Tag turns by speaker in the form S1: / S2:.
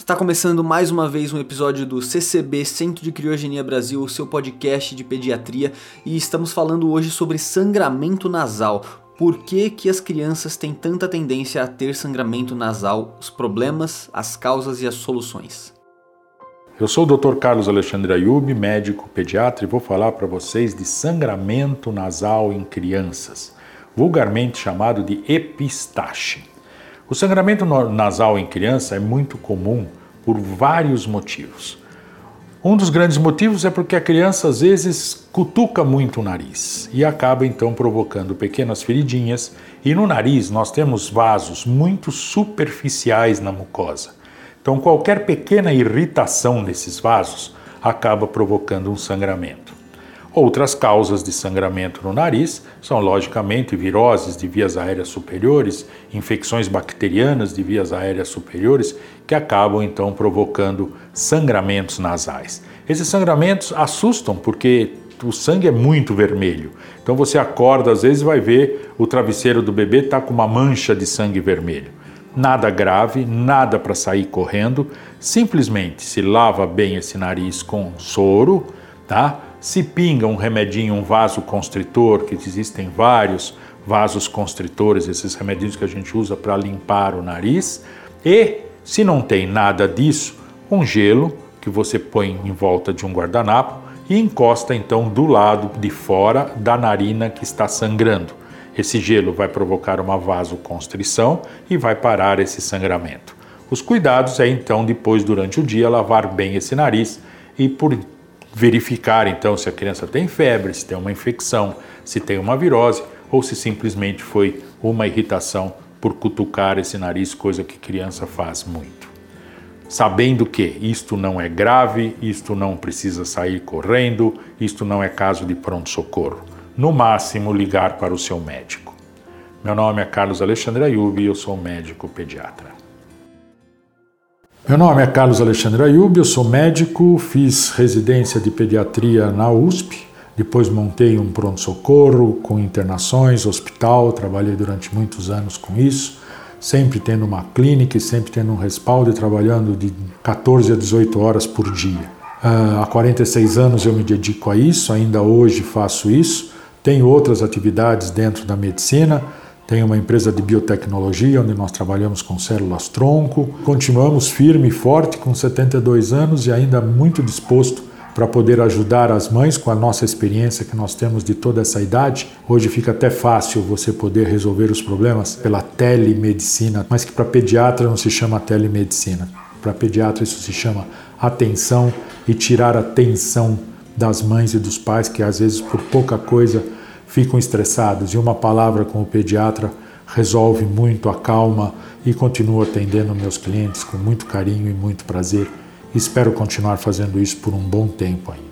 S1: Está começando mais uma vez um episódio do CCB Centro de Criogenia Brasil, o seu podcast de pediatria, e estamos falando hoje sobre sangramento nasal. Por que, que as crianças têm tanta tendência a ter sangramento nasal, os problemas, as causas e as soluções?
S2: Eu sou o Dr. Carlos Alexandre Ayub, médico pediatra, e vou falar para vocês de sangramento nasal em crianças, vulgarmente chamado de epistaxe. O sangramento nasal em criança é muito comum por vários motivos. Um dos grandes motivos é porque a criança às vezes cutuca muito o nariz e acaba então provocando pequenas feridinhas, e no nariz nós temos vasos muito superficiais na mucosa. Então qualquer pequena irritação nesses vasos acaba provocando um sangramento. Outras causas de sangramento no nariz são, logicamente, viroses de vias aéreas superiores, infecções bacterianas de vias aéreas superiores, que acabam então provocando sangramentos nasais. Esses sangramentos assustam porque o sangue é muito vermelho. Então você acorda, às vezes vai ver o travesseiro do bebê está com uma mancha de sangue vermelho. Nada grave, nada para sair correndo, simplesmente se lava bem esse nariz com soro, tá? Se pinga um remedinho, um vaso constritor, que existem vários vasos constritores, esses remedinhos que a gente usa para limpar o nariz. E, se não tem nada disso, um gelo que você põe em volta de um guardanapo e encosta então do lado de fora da narina que está sangrando. Esse gelo vai provocar uma vasoconstrição e vai parar esse sangramento. Os cuidados é então depois durante o dia lavar bem esse nariz e por verificar então se a criança tem febre, se tem uma infecção, se tem uma virose ou se simplesmente foi uma irritação por cutucar esse nariz, coisa que criança faz muito. Sabendo que isto não é grave, isto não precisa sair correndo, isto não é caso de pronto-socorro. No máximo, ligar para o seu médico. Meu nome é Carlos Alexandre Ayub e eu sou médico pediatra.
S3: Meu nome é Carlos Alexandre Ayub, eu sou médico, fiz residência de pediatria na USP, depois montei um pronto-socorro com internações, hospital, trabalhei durante muitos anos com isso, sempre tendo uma clínica e sempre tendo um respaldo e trabalhando de 14 a 18 horas por dia. Uh, há 46 anos eu me dedico a isso, ainda hoje faço isso, tenho outras atividades dentro da medicina, tem uma empresa de biotecnologia onde nós trabalhamos com células tronco. Continuamos firme e forte com 72 anos e ainda muito disposto para poder ajudar as mães com a nossa experiência que nós temos de toda essa idade. Hoje fica até fácil você poder resolver os problemas pela telemedicina, mas que para pediatra não se chama telemedicina. Para pediatra isso se chama atenção e tirar a tensão das mães e dos pais que às vezes por pouca coisa ficam estressados e uma palavra com o pediatra resolve muito, acalma e continuo atendendo meus clientes com muito carinho e muito prazer. Espero continuar fazendo isso por um bom tempo ainda.